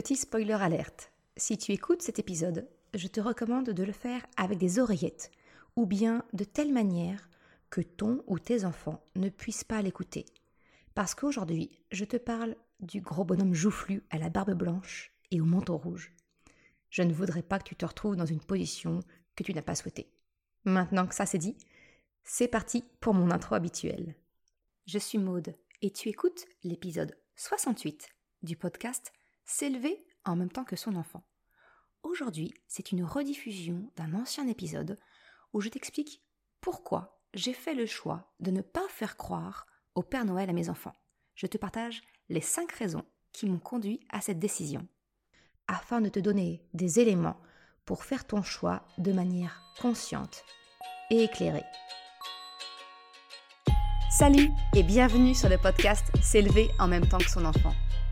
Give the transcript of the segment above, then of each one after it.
Petit spoiler alerte. Si tu écoutes cet épisode, je te recommande de le faire avec des oreillettes, ou bien de telle manière que ton ou tes enfants ne puissent pas l'écouter. Parce qu'aujourd'hui, je te parle du gros bonhomme joufflu à la barbe blanche et au manteau rouge. Je ne voudrais pas que tu te retrouves dans une position que tu n'as pas souhaitée. Maintenant que ça c'est dit, c'est parti pour mon intro habituelle. Je suis Maude et tu écoutes l'épisode 68 du podcast S'élever en même temps que son enfant. Aujourd'hui, c'est une rediffusion d'un ancien épisode où je t'explique pourquoi j'ai fait le choix de ne pas faire croire au Père Noël à mes enfants. Je te partage les 5 raisons qui m'ont conduit à cette décision, afin de te donner des éléments pour faire ton choix de manière consciente et éclairée. Salut et bienvenue sur le podcast S'élever en même temps que son enfant.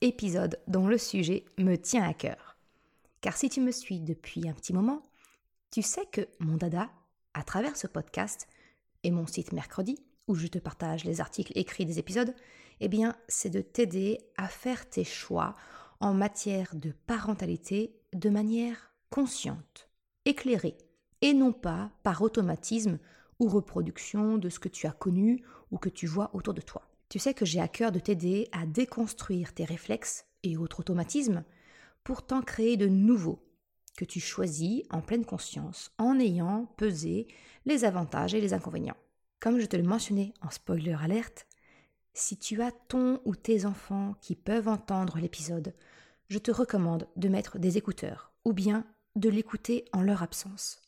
Épisode dont le sujet me tient à cœur. Car si tu me suis depuis un petit moment, tu sais que mon dada, à travers ce podcast et mon site mercredi, où je te partage les articles écrits des épisodes, eh bien, c'est de t'aider à faire tes choix en matière de parentalité de manière consciente, éclairée, et non pas par automatisme ou reproduction de ce que tu as connu ou que tu vois autour de toi. Tu sais que j'ai à cœur de t'aider à déconstruire tes réflexes et autres automatismes pour t'en créer de nouveaux que tu choisis en pleine conscience en ayant pesé les avantages et les inconvénients. Comme je te le mentionnais en spoiler alerte, si tu as ton ou tes enfants qui peuvent entendre l'épisode, je te recommande de mettre des écouteurs ou bien de l'écouter en leur absence.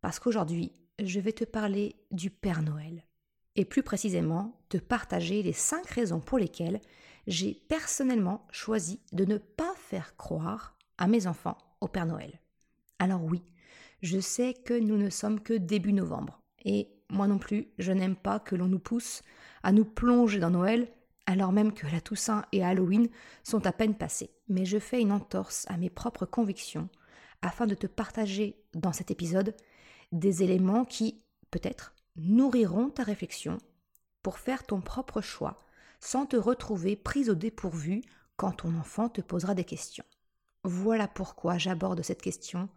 Parce qu'aujourd'hui, je vais te parler du Père Noël et plus précisément te partager les cinq raisons pour lesquelles j'ai personnellement choisi de ne pas faire croire à mes enfants au Père Noël. Alors oui, je sais que nous ne sommes que début novembre, et moi non plus, je n'aime pas que l'on nous pousse à nous plonger dans Noël alors même que la Toussaint et Halloween sont à peine passés. Mais je fais une entorse à mes propres convictions afin de te partager dans cet épisode des éléments qui, peut-être, nourriront ta réflexion pour faire ton propre choix sans te retrouver prise au dépourvu quand ton enfant te posera des questions. Voilà pourquoi j'aborde cette question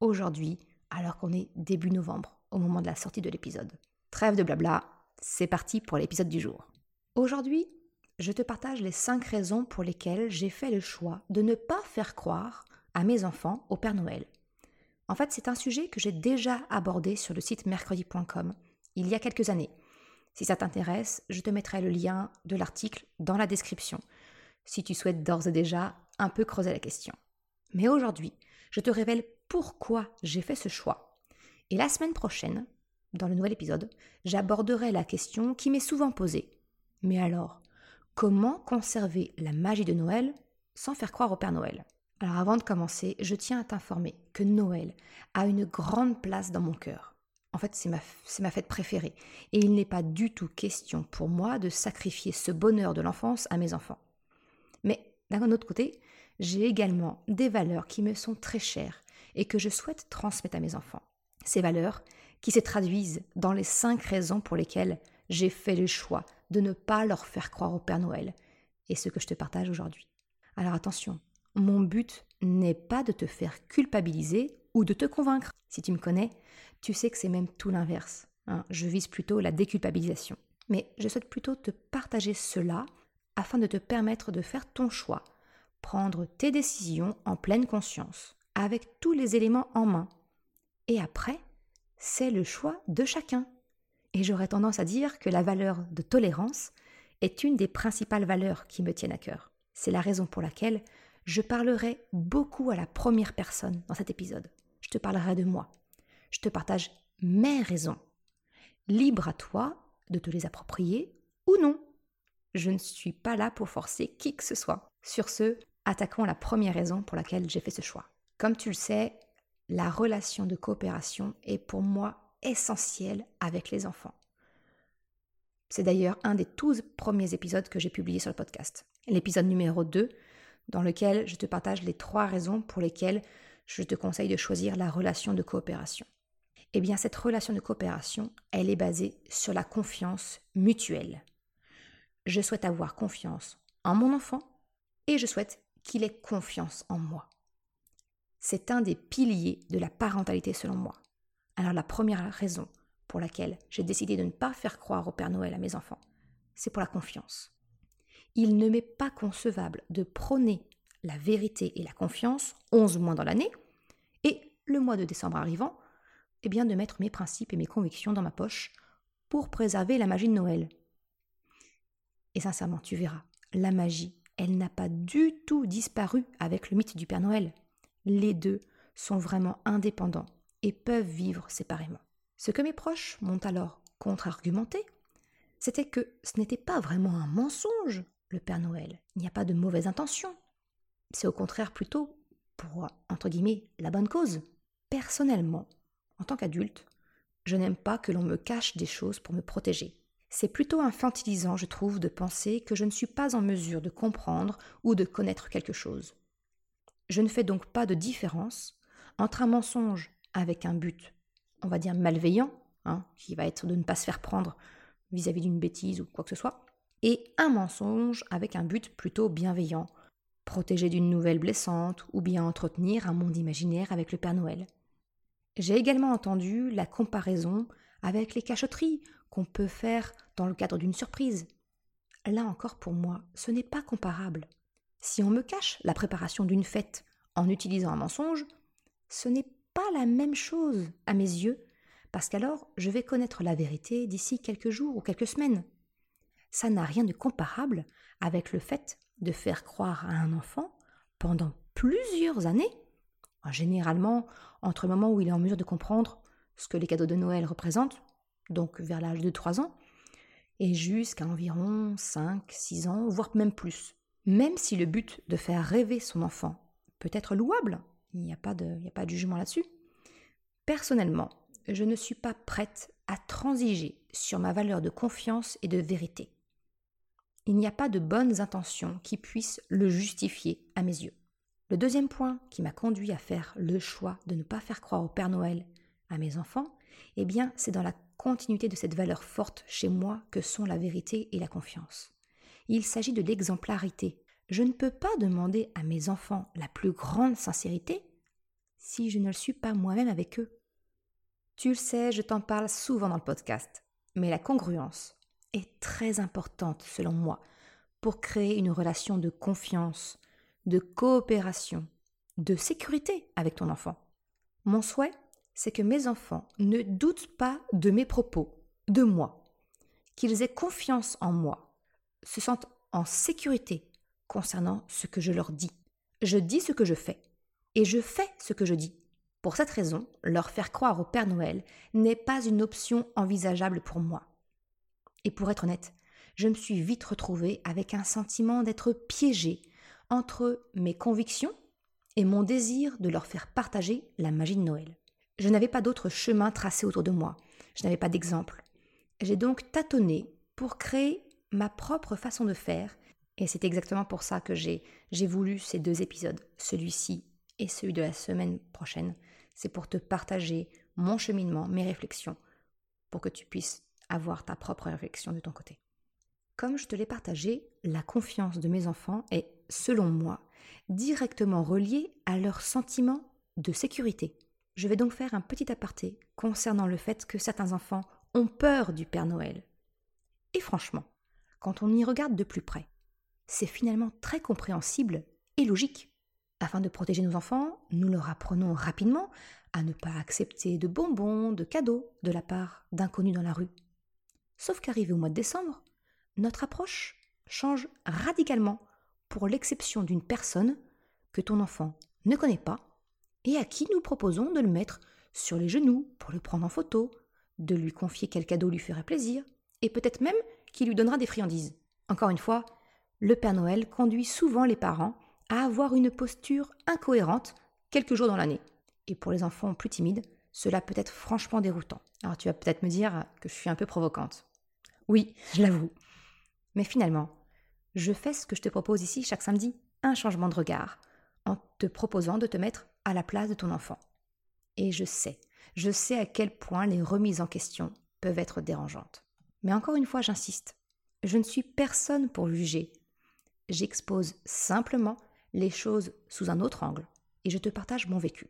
aujourd'hui alors qu'on est début novembre au moment de la sortie de l'épisode. Trêve de blabla, c'est parti pour l'épisode du jour. Aujourd'hui, je te partage les 5 raisons pour lesquelles j'ai fait le choix de ne pas faire croire à mes enfants au Père Noël. En fait, c'est un sujet que j'ai déjà abordé sur le site mercredi.com il y a quelques années. Si ça t'intéresse, je te mettrai le lien de l'article dans la description, si tu souhaites d'ores et déjà un peu creuser la question. Mais aujourd'hui, je te révèle pourquoi j'ai fait ce choix. Et la semaine prochaine, dans le nouvel épisode, j'aborderai la question qui m'est souvent posée. Mais alors, comment conserver la magie de Noël sans faire croire au Père Noël? Alors avant de commencer, je tiens à t'informer que Noël a une grande place dans mon cœur. En fait, c'est ma, fête préférée. Et il n'est pas du tout question pour moi de sacrifier ce bonheur de l'enfance à mes enfants. Mais d'un autre côté, j'ai également des valeurs qui me sont très chères et que je souhaite transmettre à mes enfants. Ces valeurs qui se traduisent dans les cinq raisons pour lesquelles j'ai fait le choix de ne pas leur faire croire au Père Noël, et ce que je te partage aujourd'hui. Alors attention, mon but n'est pas de te faire culpabiliser ou de te convaincre. Si tu me connais, tu sais que c'est même tout l'inverse. Hein. Je vise plutôt la déculpabilisation. Mais je souhaite plutôt te partager cela afin de te permettre de faire ton choix, prendre tes décisions en pleine conscience, avec tous les éléments en main. Et après, c'est le choix de chacun. Et j'aurais tendance à dire que la valeur de tolérance est une des principales valeurs qui me tiennent à cœur. C'est la raison pour laquelle je parlerai beaucoup à la première personne dans cet épisode je te parlerai de moi. Je te partage mes raisons. Libre à toi de te les approprier ou non. Je ne suis pas là pour forcer qui que ce soit. Sur ce, attaquons la première raison pour laquelle j'ai fait ce choix. Comme tu le sais, la relation de coopération est pour moi essentielle avec les enfants. C'est d'ailleurs un des tout premiers épisodes que j'ai publié sur le podcast. L'épisode numéro 2, dans lequel je te partage les trois raisons pour lesquelles je te conseille de choisir la relation de coopération. Eh bien, cette relation de coopération, elle est basée sur la confiance mutuelle. Je souhaite avoir confiance en mon enfant et je souhaite qu'il ait confiance en moi. C'est un des piliers de la parentalité selon moi. Alors la première raison pour laquelle j'ai décidé de ne pas faire croire au Père Noël à mes enfants, c'est pour la confiance. Il ne m'est pas concevable de prôner la vérité et la confiance 11 mois dans l'année, et le mois de décembre arrivant, eh bien de mettre mes principes et mes convictions dans ma poche pour préserver la magie de Noël. Et sincèrement, tu verras, la magie, elle n'a pas du tout disparu avec le mythe du Père Noël. Les deux sont vraiment indépendants et peuvent vivre séparément. Ce que mes proches m'ont alors contre-argumenté, c'était que ce n'était pas vraiment un mensonge, le Père Noël. Il n'y a pas de mauvaise intention. C'est au contraire plutôt pour, entre guillemets, la bonne cause. Personnellement, en tant qu'adulte, je n'aime pas que l'on me cache des choses pour me protéger. C'est plutôt infantilisant, je trouve, de penser que je ne suis pas en mesure de comprendre ou de connaître quelque chose. Je ne fais donc pas de différence entre un mensonge avec un but, on va dire malveillant, hein, qui va être de ne pas se faire prendre vis-à-vis d'une bêtise ou quoi que ce soit, et un mensonge avec un but plutôt bienveillant, protéger d'une nouvelle blessante ou bien entretenir un monde imaginaire avec le Père Noël. J'ai également entendu la comparaison avec les cachotteries qu'on peut faire dans le cadre d'une surprise. Là encore pour moi, ce n'est pas comparable. Si on me cache la préparation d'une fête en utilisant un mensonge, ce n'est pas la même chose à mes yeux, parce qu'alors je vais connaître la vérité d'ici quelques jours ou quelques semaines. Ça n'a rien de comparable avec le fait de faire croire à un enfant pendant plusieurs années, généralement entre le moment où il est en mesure de comprendre ce que les cadeaux de Noël représentent, donc vers l'âge de 3 ans, et jusqu'à environ 5, 6 ans, voire même plus. Même si le but de faire rêver son enfant peut être louable, il n'y a, pas de, a pas de jugement là-dessus. Personnellement, je ne suis pas prête à transiger sur ma valeur de confiance et de vérité. Il n'y a pas de bonnes intentions qui puissent le justifier à mes yeux. Le deuxième point qui m'a conduit à faire le choix de ne pas faire croire au Père Noël à mes enfants, eh bien, c'est dans la continuité de cette valeur forte chez moi que sont la vérité et la confiance. Il s'agit de l'exemplarité. Je ne peux pas demander à mes enfants la plus grande sincérité si je ne le suis pas moi-même avec eux. Tu le sais, je t'en parle souvent dans le podcast, mais la congruence est très importante selon moi pour créer une relation de confiance, de coopération, de sécurité avec ton enfant. Mon souhait, c'est que mes enfants ne doutent pas de mes propos, de moi, qu'ils aient confiance en moi, se sentent en sécurité concernant ce que je leur dis. Je dis ce que je fais et je fais ce que je dis. Pour cette raison, leur faire croire au Père Noël n'est pas une option envisageable pour moi. Et pour être honnête, je me suis vite retrouvée avec un sentiment d'être piégée entre mes convictions et mon désir de leur faire partager la magie de Noël. Je n'avais pas d'autre chemin tracé autour de moi, je n'avais pas d'exemple. J'ai donc tâtonné pour créer ma propre façon de faire, et c'est exactement pour ça que j'ai voulu ces deux épisodes, celui-ci et celui de la semaine prochaine, c'est pour te partager mon cheminement, mes réflexions, pour que tu puisses avoir ta propre réflexion de ton côté. Comme je te l'ai partagé, la confiance de mes enfants est, selon moi, directement reliée à leur sentiment de sécurité. Je vais donc faire un petit aparté concernant le fait que certains enfants ont peur du Père Noël. Et franchement, quand on y regarde de plus près, c'est finalement très compréhensible et logique. Afin de protéger nos enfants, nous leur apprenons rapidement à ne pas accepter de bonbons, de cadeaux de la part d'inconnus dans la rue. Sauf qu'arrivé au mois de décembre, notre approche change radicalement pour l'exception d'une personne que ton enfant ne connaît pas et à qui nous proposons de le mettre sur les genoux pour le prendre en photo, de lui confier quel cadeau lui ferait plaisir, et peut-être même qu'il lui donnera des friandises. Encore une fois, le Père Noël conduit souvent les parents à avoir une posture incohérente quelques jours dans l'année. Et pour les enfants plus timides, cela peut être franchement déroutant. Alors tu vas peut-être me dire que je suis un peu provocante. Oui, je l'avoue. Mais finalement, je fais ce que je te propose ici chaque samedi, un changement de regard, en te proposant de te mettre à la place de ton enfant. Et je sais, je sais à quel point les remises en question peuvent être dérangeantes. Mais encore une fois, j'insiste, je ne suis personne pour juger. J'expose simplement les choses sous un autre angle et je te partage mon vécu.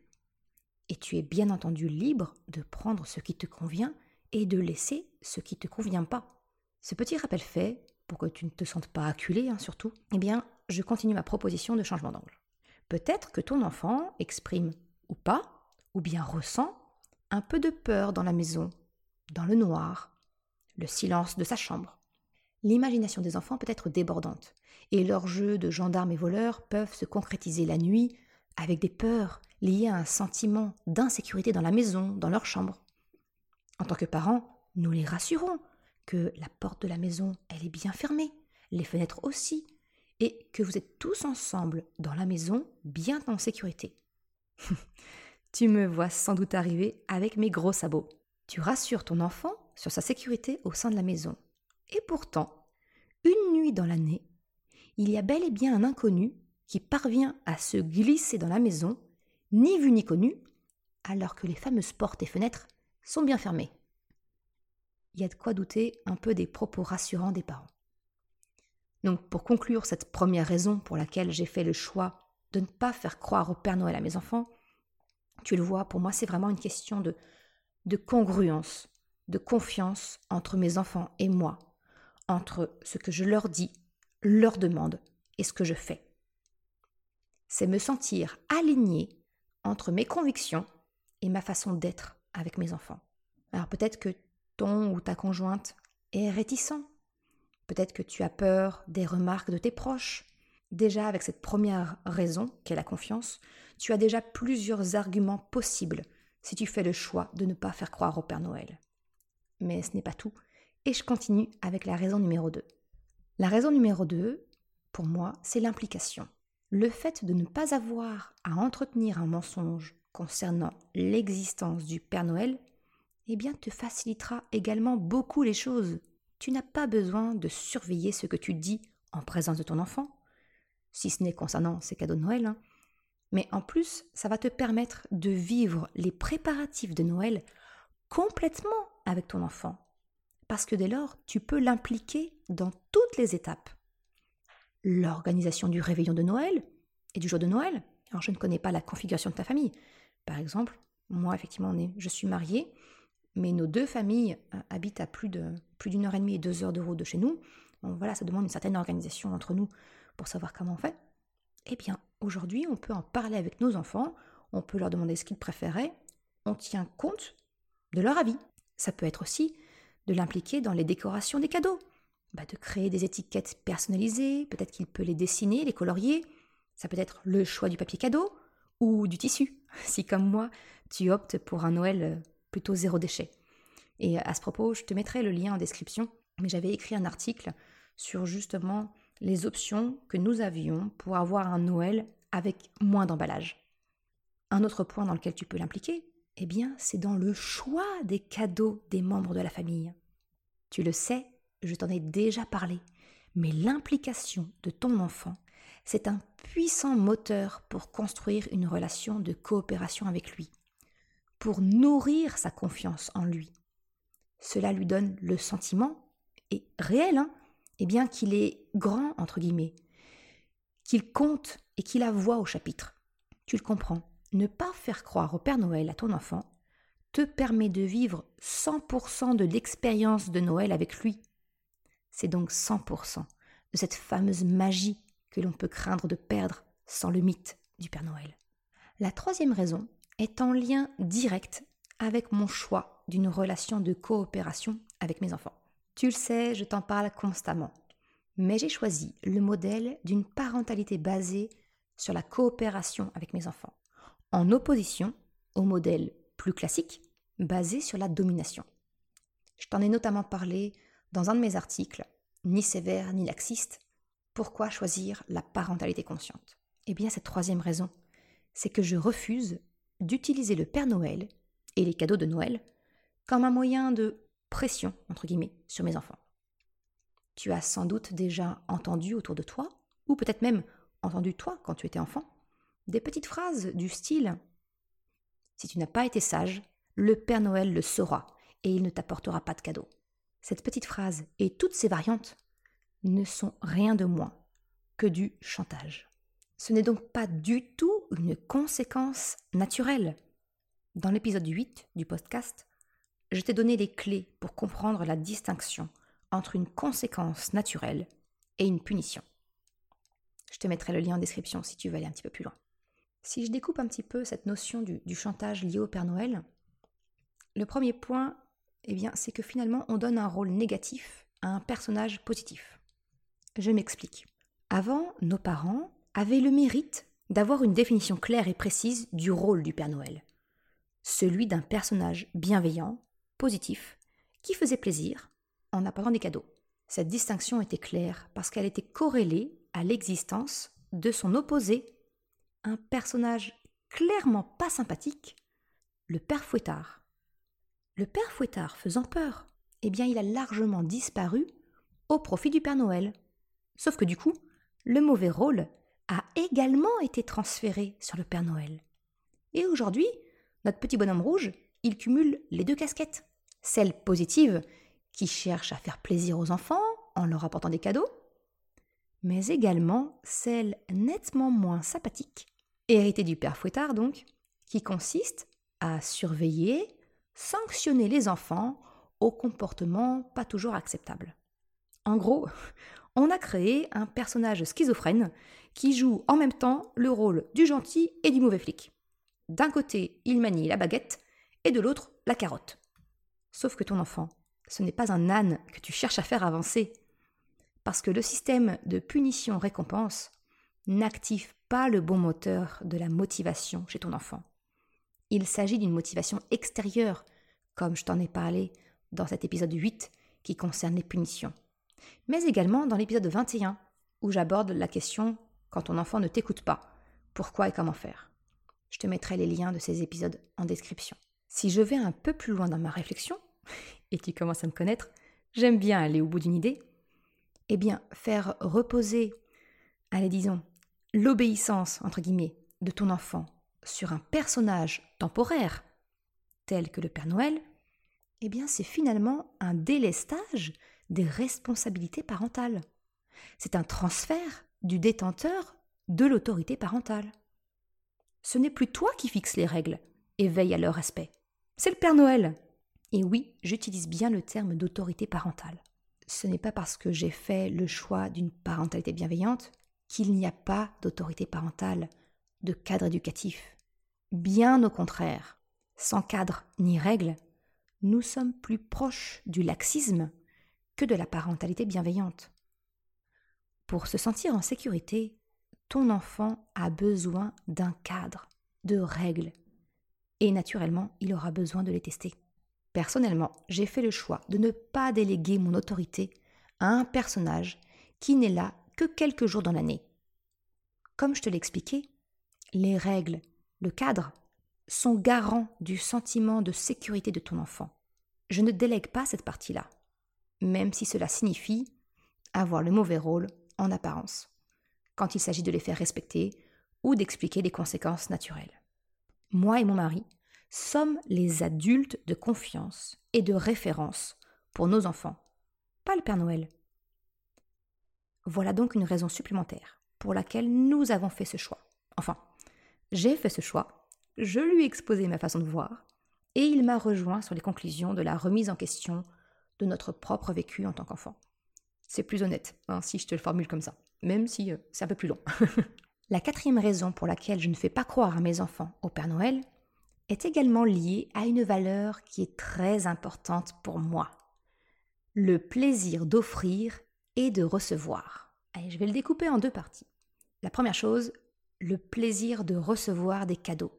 Et tu es bien entendu libre de prendre ce qui te convient et de laisser ce qui ne te convient pas. Ce petit rappel fait, pour que tu ne te sentes pas acculé hein, surtout, eh bien, je continue ma proposition de changement d'angle. Peut-être que ton enfant exprime ou pas, ou bien ressent un peu de peur dans la maison, dans le noir, le silence de sa chambre. L'imagination des enfants peut être débordante, et leurs jeux de gendarmes et voleurs peuvent se concrétiser la nuit avec des peurs liées à un sentiment d'insécurité dans la maison, dans leur chambre. En tant que parents, nous les rassurons que la porte de la maison, elle est bien fermée, les fenêtres aussi, et que vous êtes tous ensemble dans la maison, bien en sécurité. tu me vois sans doute arriver avec mes gros sabots. Tu rassures ton enfant sur sa sécurité au sein de la maison. Et pourtant, une nuit dans l'année, il y a bel et bien un inconnu qui parvient à se glisser dans la maison, ni vu ni connu, alors que les fameuses portes et fenêtres sont bien fermées. Il y a de quoi douter un peu des propos rassurants des parents. Donc pour conclure cette première raison pour laquelle j'ai fait le choix de ne pas faire croire au Père Noël à mes enfants, tu le vois, pour moi c'est vraiment une question de, de congruence, de confiance entre mes enfants et moi, entre ce que je leur dis, leur demande et ce que je fais. C'est me sentir aligné entre mes convictions et ma façon d'être avec mes enfants. Alors peut-être que ton ou ta conjointe est réticent Peut-être que tu as peur des remarques de tes proches. Déjà, avec cette première raison, qu'est la confiance, tu as déjà plusieurs arguments possibles si tu fais le choix de ne pas faire croire au Père Noël. Mais ce n'est pas tout, et je continue avec la raison numéro 2. La raison numéro 2, pour moi, c'est l'implication. Le fait de ne pas avoir à entretenir un mensonge concernant l'existence du Père Noël, eh bien, te facilitera également beaucoup les choses tu n'as pas besoin de surveiller ce que tu dis en présence de ton enfant, si ce n'est concernant ses cadeaux de Noël, hein. mais en plus, ça va te permettre de vivre les préparatifs de Noël complètement avec ton enfant. Parce que dès lors, tu peux l'impliquer dans toutes les étapes. L'organisation du réveillon de Noël et du jour de Noël. Alors, je ne connais pas la configuration de ta famille. Par exemple, moi, effectivement, je suis mariée mais nos deux familles euh, habitent à plus d'une heure et demie et deux heures de route de chez nous. Donc voilà, ça demande une certaine organisation entre nous pour savoir comment on fait. Eh bien, aujourd'hui, on peut en parler avec nos enfants, on peut leur demander ce qu'ils préféraient, on tient compte de leur avis. Ça peut être aussi de l'impliquer dans les décorations des cadeaux, bah, de créer des étiquettes personnalisées, peut-être qu'il peut les dessiner, les colorier. Ça peut être le choix du papier cadeau ou du tissu, si comme moi, tu optes pour un Noël euh, plutôt zéro déchet. Et à ce propos, je te mettrai le lien en description, mais j'avais écrit un article sur justement les options que nous avions pour avoir un Noël avec moins d'emballage. Un autre point dans lequel tu peux l'impliquer, eh bien, c'est dans le choix des cadeaux des membres de la famille. Tu le sais, je t'en ai déjà parlé, mais l'implication de ton enfant, c'est un puissant moteur pour construire une relation de coopération avec lui pour nourrir sa confiance en lui. Cela lui donne le sentiment, et réel, hein, eh bien qu'il est grand, entre guillemets, qu'il compte et qu'il a voix au chapitre. Tu le comprends, ne pas faire croire au Père Noël à ton enfant te permet de vivre 100% de l'expérience de Noël avec lui. C'est donc 100% de cette fameuse magie que l'on peut craindre de perdre sans le mythe du Père Noël. La troisième raison est en lien direct avec mon choix d'une relation de coopération avec mes enfants. Tu le sais, je t'en parle constamment. Mais j'ai choisi le modèle d'une parentalité basée sur la coopération avec mes enfants, en opposition au modèle plus classique basé sur la domination. Je t'en ai notamment parlé dans un de mes articles, ni sévère ni laxiste, pourquoi choisir la parentalité consciente? Eh bien, cette troisième raison, c'est que je refuse d'utiliser le Père Noël et les cadeaux de Noël comme un moyen de pression, entre guillemets, sur mes enfants. Tu as sans doute déjà entendu autour de toi, ou peut-être même entendu toi quand tu étais enfant, des petites phrases du style Si tu n'as pas été sage, le Père Noël le saura et il ne t'apportera pas de cadeau. Cette petite phrase et toutes ses variantes ne sont rien de moins que du chantage. Ce n'est donc pas du tout une conséquence naturelle. Dans l'épisode 8 du podcast, je t'ai donné les clés pour comprendre la distinction entre une conséquence naturelle et une punition. Je te mettrai le lien en description si tu veux aller un petit peu plus loin. Si je découpe un petit peu cette notion du, chantage lié au Père Noël, le premier point, eh bien, c'est que finalement, on donne un rôle négatif à un personnage positif. Je m'explique. Avant, nos parents avaient le mérite d'avoir une définition claire et précise du rôle du Père Noël. Celui d'un personnage bienveillant, positif, qui faisait plaisir en apportant des cadeaux. Cette distinction était claire parce qu'elle était corrélée à l'existence de son opposé, un personnage clairement pas sympathique, le père Fouettard. Le père Fouettard faisant peur, eh bien il a largement disparu au profit du Père Noël. Sauf que du coup, le mauvais rôle a également été transféré sur le Père Noël. Et aujourd'hui, notre petit bonhomme rouge, il cumule les deux casquettes. Celle positive, qui cherche à faire plaisir aux enfants en leur apportant des cadeaux, mais également celle nettement moins sympathique, héritée du père Fouettard donc, qui consiste à surveiller, sanctionner les enfants au comportement pas toujours acceptable. En gros, on a créé un personnage schizophrène qui joue en même temps le rôle du gentil et du mauvais flic. D'un côté, il manie la baguette et de l'autre, la carotte. Sauf que ton enfant, ce n'est pas un âne que tu cherches à faire avancer, parce que le système de punition-récompense n'active pas le bon moteur de la motivation chez ton enfant. Il s'agit d'une motivation extérieure, comme je t'en ai parlé dans cet épisode 8 qui concerne les punitions, mais également dans l'épisode 21 où j'aborde la question quand ton enfant ne t'écoute pas, pourquoi et comment faire? Je te mettrai les liens de ces épisodes en description. Si je vais un peu plus loin dans ma réflexion, et tu commences à me connaître, j'aime bien aller au bout d'une idée, eh bien, faire reposer, allez, disons, l'obéissance, entre guillemets, de ton enfant sur un personnage temporaire, tel que le Père Noël, eh bien, c'est finalement un délestage des responsabilités parentales. C'est un transfert du détenteur de l'autorité parentale. Ce n'est plus toi qui fixes les règles et veille à leur respect. C'est le Père Noël. Et oui, j'utilise bien le terme d'autorité parentale ce n'est pas parce que j'ai fait le choix d'une parentalité bienveillante qu'il n'y a pas d'autorité parentale, de cadre éducatif. Bien au contraire, sans cadre ni règle, nous sommes plus proches du laxisme que de la parentalité bienveillante. Pour se sentir en sécurité, ton enfant a besoin d'un cadre, de règles, et naturellement, il aura besoin de les tester. Personnellement, j'ai fait le choix de ne pas déléguer mon autorité à un personnage qui n'est là que quelques jours dans l'année. Comme je te l'ai expliqué, les règles, le cadre, sont garants du sentiment de sécurité de ton enfant. Je ne délègue pas cette partie-là, même si cela signifie avoir le mauvais rôle en apparence, quand il s'agit de les faire respecter ou d'expliquer les conséquences naturelles. Moi et mon mari, sommes les adultes de confiance et de référence pour nos enfants, pas le Père Noël. Voilà donc une raison supplémentaire pour laquelle nous avons fait ce choix. Enfin, j'ai fait ce choix, je lui ai exposé ma façon de voir, et il m'a rejoint sur les conclusions de la remise en question de notre propre vécu en tant qu'enfant. C'est plus honnête, hein, si je te le formule comme ça, même si euh, c'est un peu plus long. la quatrième raison pour laquelle je ne fais pas croire à mes enfants au Père Noël, est également lié à une valeur qui est très importante pour moi. Le plaisir d'offrir et de recevoir. Allez, je vais le découper en deux parties. La première chose, le plaisir de recevoir des cadeaux.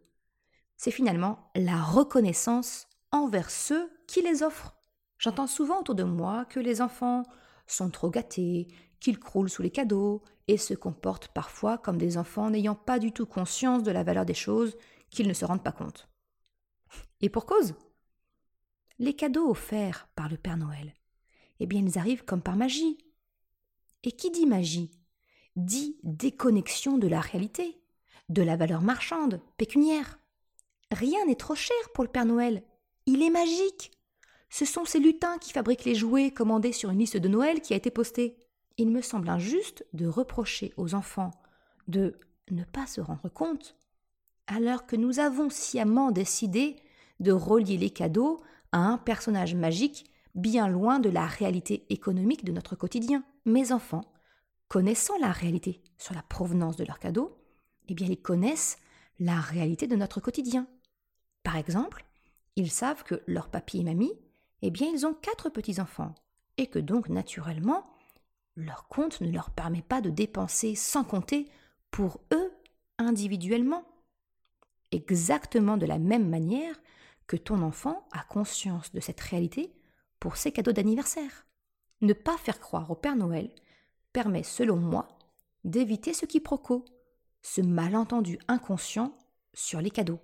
C'est finalement la reconnaissance envers ceux qui les offrent. J'entends souvent autour de moi que les enfants sont trop gâtés, qu'ils croulent sous les cadeaux et se comportent parfois comme des enfants n'ayant pas du tout conscience de la valeur des choses qu'ils ne se rendent pas compte. Et pour cause? Les cadeaux offerts par le Père Noël, eh bien ils arrivent comme par magie. Et qui dit magie? Dit déconnexion de la réalité, de la valeur marchande, pécuniaire. Rien n'est trop cher pour le Père Noël. Il est magique. Ce sont ces lutins qui fabriquent les jouets commandés sur une liste de Noël qui a été postée. Il me semble injuste de reprocher aux enfants de ne pas se rendre compte, alors que nous avons sciemment décidé de relier les cadeaux à un personnage magique bien loin de la réalité économique de notre quotidien. Mes enfants, connaissant la réalité sur la provenance de leurs cadeaux, eh bien ils connaissent la réalité de notre quotidien. Par exemple, ils savent que leur papy et mamie, eh bien ils ont quatre petits-enfants, et que donc naturellement, leur compte ne leur permet pas de dépenser sans compter pour eux individuellement. Exactement de la même manière que ton enfant a conscience de cette réalité pour ses cadeaux d'anniversaire. Ne pas faire croire au Père Noël permet, selon moi, d'éviter ce quiproquo, ce malentendu inconscient sur les cadeaux.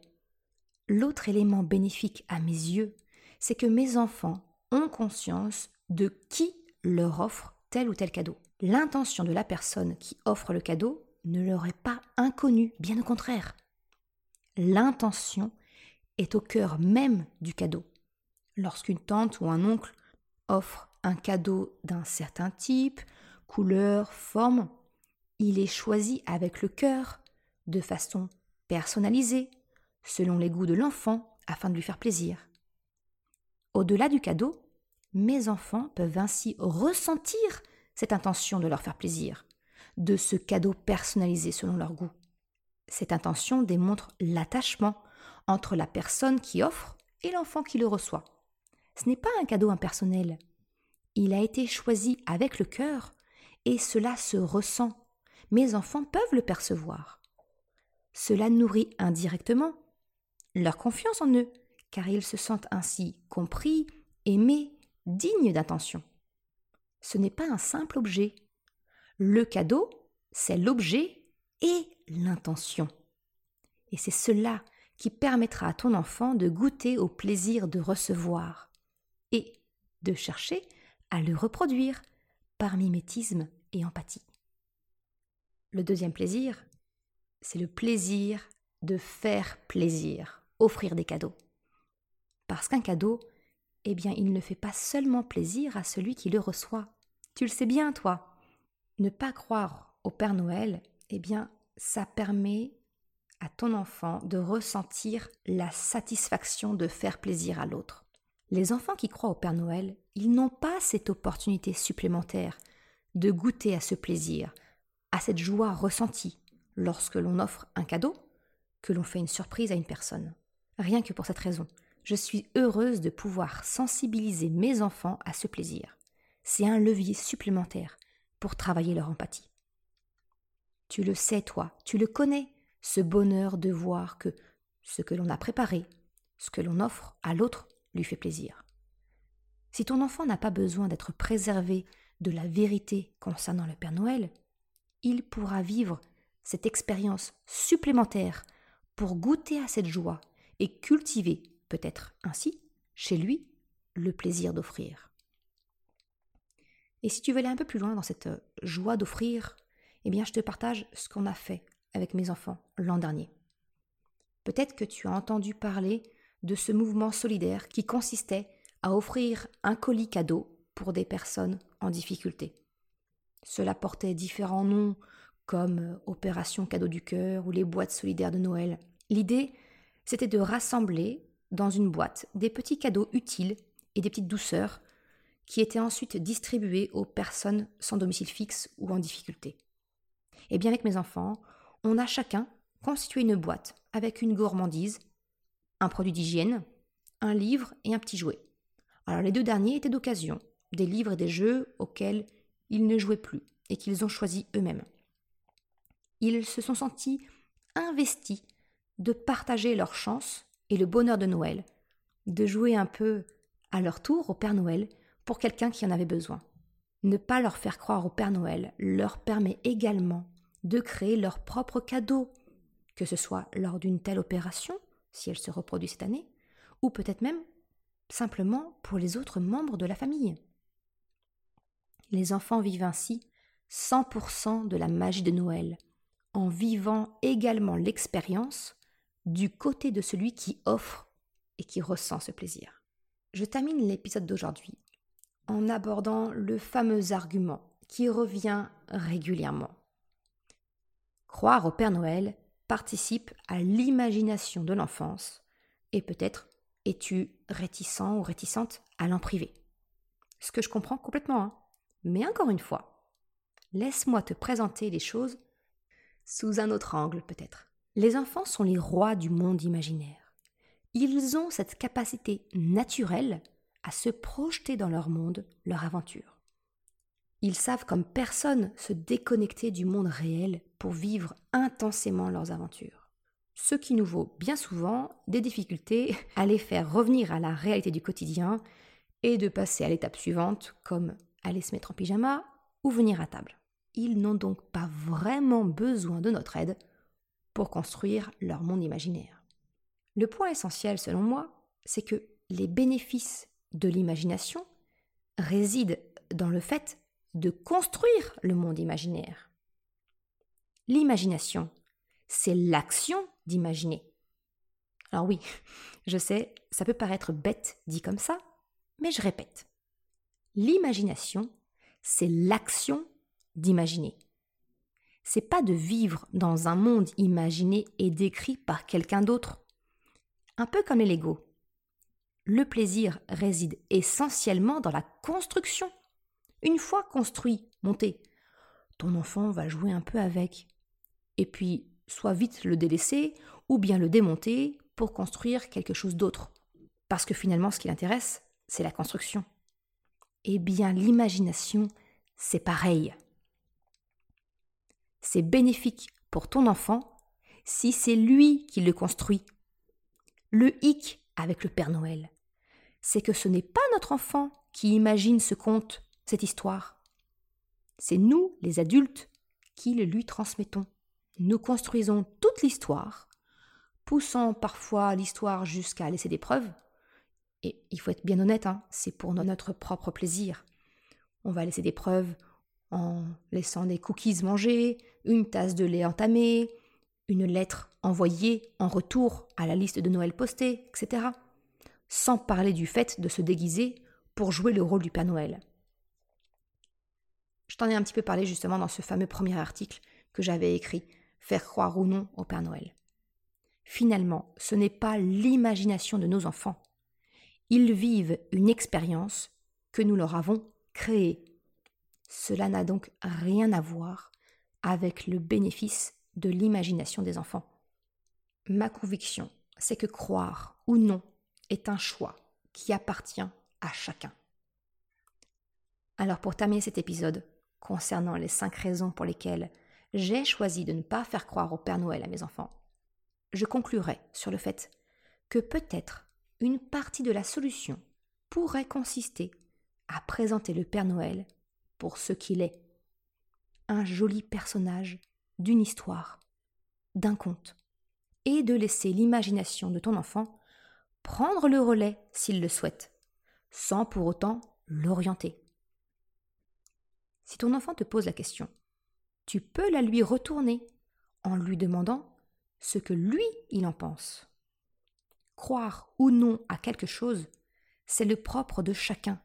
L'autre élément bénéfique à mes yeux, c'est que mes enfants ont conscience de qui leur offre tel ou tel cadeau. L'intention de la personne qui offre le cadeau ne leur est pas inconnue, bien au contraire. L'intention est au cœur même du cadeau. Lorsqu'une tante ou un oncle offre un cadeau d'un certain type, couleur, forme, il est choisi avec le cœur, de façon personnalisée, selon les goûts de l'enfant, afin de lui faire plaisir. Au-delà du cadeau, mes enfants peuvent ainsi ressentir cette intention de leur faire plaisir, de ce cadeau personnalisé selon leur goût. Cette intention démontre l'attachement entre la personne qui offre et l'enfant qui le reçoit. Ce n'est pas un cadeau impersonnel. Il a été choisi avec le cœur et cela se ressent. Mes enfants peuvent le percevoir. Cela nourrit indirectement leur confiance en eux, car ils se sentent ainsi compris, aimés, dignes d'attention. Ce n'est pas un simple objet. Le cadeau, c'est l'objet et l'intention. Et c'est cela qui permettra à ton enfant de goûter au plaisir de recevoir et de chercher à le reproduire par mimétisme et empathie. Le deuxième plaisir, c'est le plaisir de faire plaisir, offrir des cadeaux. Parce qu'un cadeau, eh bien, il ne fait pas seulement plaisir à celui qui le reçoit. Tu le sais bien, toi. Ne pas croire au Père Noël, eh bien, ça permet à ton enfant de ressentir la satisfaction de faire plaisir à l'autre. Les enfants qui croient au Père Noël, ils n'ont pas cette opportunité supplémentaire de goûter à ce plaisir, à cette joie ressentie lorsque l'on offre un cadeau, que l'on fait une surprise à une personne. Rien que pour cette raison, je suis heureuse de pouvoir sensibiliser mes enfants à ce plaisir. C'est un levier supplémentaire pour travailler leur empathie. Tu le sais, toi, tu le connais, ce bonheur de voir que ce que l'on a préparé, ce que l'on offre à l'autre, lui fait plaisir. Si ton enfant n'a pas besoin d'être préservé de la vérité concernant le Père Noël, il pourra vivre cette expérience supplémentaire pour goûter à cette joie et cultiver, peut-être ainsi, chez lui, le plaisir d'offrir. Et si tu veux aller un peu plus loin dans cette joie d'offrir, eh bien je te partage ce qu'on a fait avec mes enfants l'an dernier. Peut-être que tu as entendu parler de ce mouvement solidaire qui consistait à offrir un colis cadeau pour des personnes en difficulté. Cela portait différents noms comme euh, Opération Cadeau du Cœur ou les boîtes solidaires de Noël. L'idée, c'était de rassembler dans une boîte des petits cadeaux utiles et des petites douceurs qui étaient ensuite distribués aux personnes sans domicile fixe ou en difficulté. Et bien avec mes enfants, on a chacun constitué une boîte avec une gourmandise, un produit d'hygiène, un livre et un petit jouet. Alors les deux derniers étaient d'occasion, des livres et des jeux auxquels ils ne jouaient plus et qu'ils ont choisis eux-mêmes. Ils se sont sentis investis de partager leur chance et le bonheur de Noël, de jouer un peu à leur tour au Père Noël pour quelqu'un qui en avait besoin. Ne pas leur faire croire au Père Noël leur permet également de créer leur propre cadeau, que ce soit lors d'une telle opération, si elle se reproduit cette année, ou peut-être même simplement pour les autres membres de la famille. Les enfants vivent ainsi 100% de la magie de Noël, en vivant également l'expérience du côté de celui qui offre et qui ressent ce plaisir. Je termine l'épisode d'aujourd'hui en abordant le fameux argument qui revient régulièrement. Croire au Père Noël participe à l'imagination de l'enfance et peut-être es-tu réticent ou réticente à l'en priver? Ce que je comprends complètement, hein. mais encore une fois, laisse-moi te présenter les choses sous un autre angle peut-être. Les enfants sont les rois du monde imaginaire. Ils ont cette capacité naturelle à se projeter dans leur monde, leur aventure. Ils savent comme personne se déconnecter du monde réel pour vivre intensément leurs aventures. Ce qui nous vaut bien souvent des difficultés à les faire revenir à la réalité du quotidien et de passer à l'étape suivante comme aller se mettre en pyjama ou venir à table. Ils n'ont donc pas vraiment besoin de notre aide pour construire leur monde imaginaire. Le point essentiel selon moi, c'est que les bénéfices de l'imagination réside dans le fait de construire le monde imaginaire. L'imagination, c'est l'action d'imaginer. Alors oui, je sais, ça peut paraître bête dit comme ça, mais je répète. L'imagination, c'est l'action d'imaginer. C'est pas de vivre dans un monde imaginé et décrit par quelqu'un d'autre. Un peu comme les Lego le plaisir réside essentiellement dans la construction. Une fois construit, monté, ton enfant va jouer un peu avec. Et puis, soit vite le délaisser ou bien le démonter pour construire quelque chose d'autre. Parce que finalement, ce qui l'intéresse, c'est la construction. Eh bien, l'imagination, c'est pareil. C'est bénéfique pour ton enfant si c'est lui qui le construit. Le hic avec le Père Noël, c'est que ce n'est pas notre enfant qui imagine ce conte, cette histoire. C'est nous, les adultes, qui le lui transmettons. Nous construisons toute l'histoire, poussant parfois l'histoire jusqu'à laisser des preuves. Et il faut être bien honnête, hein, c'est pour notre propre plaisir. On va laisser des preuves en laissant des cookies manger, une tasse de lait entamée, une lettre envoyée en retour à la liste de Noël postée, etc sans parler du fait de se déguiser pour jouer le rôle du Père Noël. Je t'en ai un petit peu parlé justement dans ce fameux premier article que j'avais écrit, Faire croire ou non au Père Noël. Finalement, ce n'est pas l'imagination de nos enfants. Ils vivent une expérience que nous leur avons créée. Cela n'a donc rien à voir avec le bénéfice de l'imagination des enfants. Ma conviction, c'est que croire ou non est un choix qui appartient à chacun. Alors pour terminer cet épisode concernant les cinq raisons pour lesquelles j'ai choisi de ne pas faire croire au Père Noël à mes enfants, je conclurai sur le fait que peut-être une partie de la solution pourrait consister à présenter le Père Noël pour ce qu'il est, un joli personnage d'une histoire, d'un conte, et de laisser l'imagination de ton enfant prendre le relais s'il le souhaite, sans pour autant l'orienter. Si ton enfant te pose la question, tu peux la lui retourner en lui demandant ce que lui il en pense. Croire ou non à quelque chose, c'est le propre de chacun.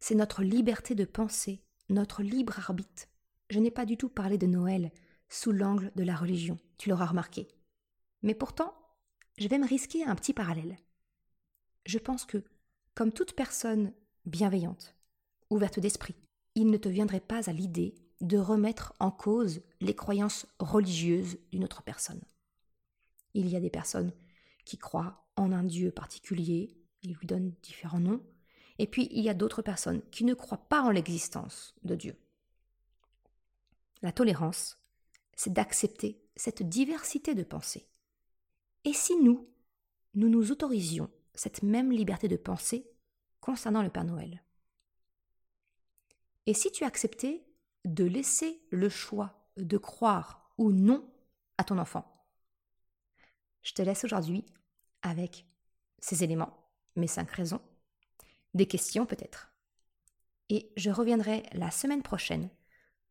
C'est notre liberté de penser, notre libre arbitre. Je n'ai pas du tout parlé de Noël sous l'angle de la religion, tu l'auras remarqué. Mais pourtant, je vais me risquer un petit parallèle je pense que, comme toute personne bienveillante, ouverte d'esprit, il ne te viendrait pas à l'idée de remettre en cause les croyances religieuses d'une autre personne. Il y a des personnes qui croient en un Dieu particulier, ils lui donnent différents noms, et puis il y a d'autres personnes qui ne croient pas en l'existence de Dieu. La tolérance, c'est d'accepter cette diversité de pensée. Et si nous, nous nous autorisions cette même liberté de pensée concernant le Père Noël? Et si tu acceptais de laisser le choix de croire ou non à ton enfant Je te laisse aujourd'hui avec ces éléments, mes cinq raisons, des questions peut-être. Et je reviendrai la semaine prochaine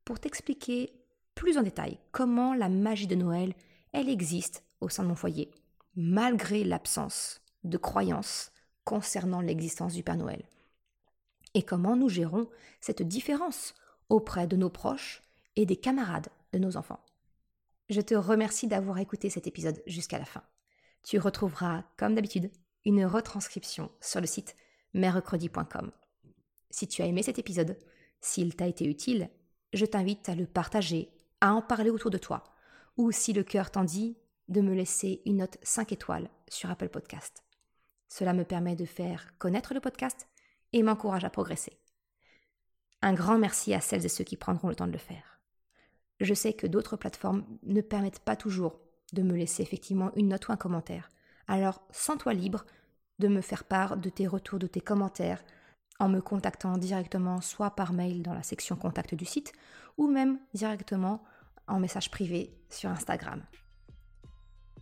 pour t'expliquer plus en détail comment la magie de Noël, elle existe au sein de mon foyer, malgré l'absence de croyances concernant l'existence du Père Noël. Et comment nous gérons cette différence auprès de nos proches et des camarades de nos enfants. Je te remercie d'avoir écouté cet épisode jusqu'à la fin. Tu retrouveras, comme d'habitude, une retranscription sur le site mercredi.com. Si tu as aimé cet épisode, s'il t'a été utile, je t'invite à le partager, à en parler autour de toi, ou si le cœur t'en dit, de me laisser une note 5 étoiles sur Apple Podcast. Cela me permet de faire connaître le podcast et m'encourage à progresser. Un grand merci à celles et ceux qui prendront le temps de le faire. Je sais que d'autres plateformes ne permettent pas toujours de me laisser effectivement une note ou un commentaire. Alors, sens-toi libre de me faire part de tes retours, de tes commentaires, en me contactant directement soit par mail dans la section contact du site, ou même directement en message privé sur Instagram.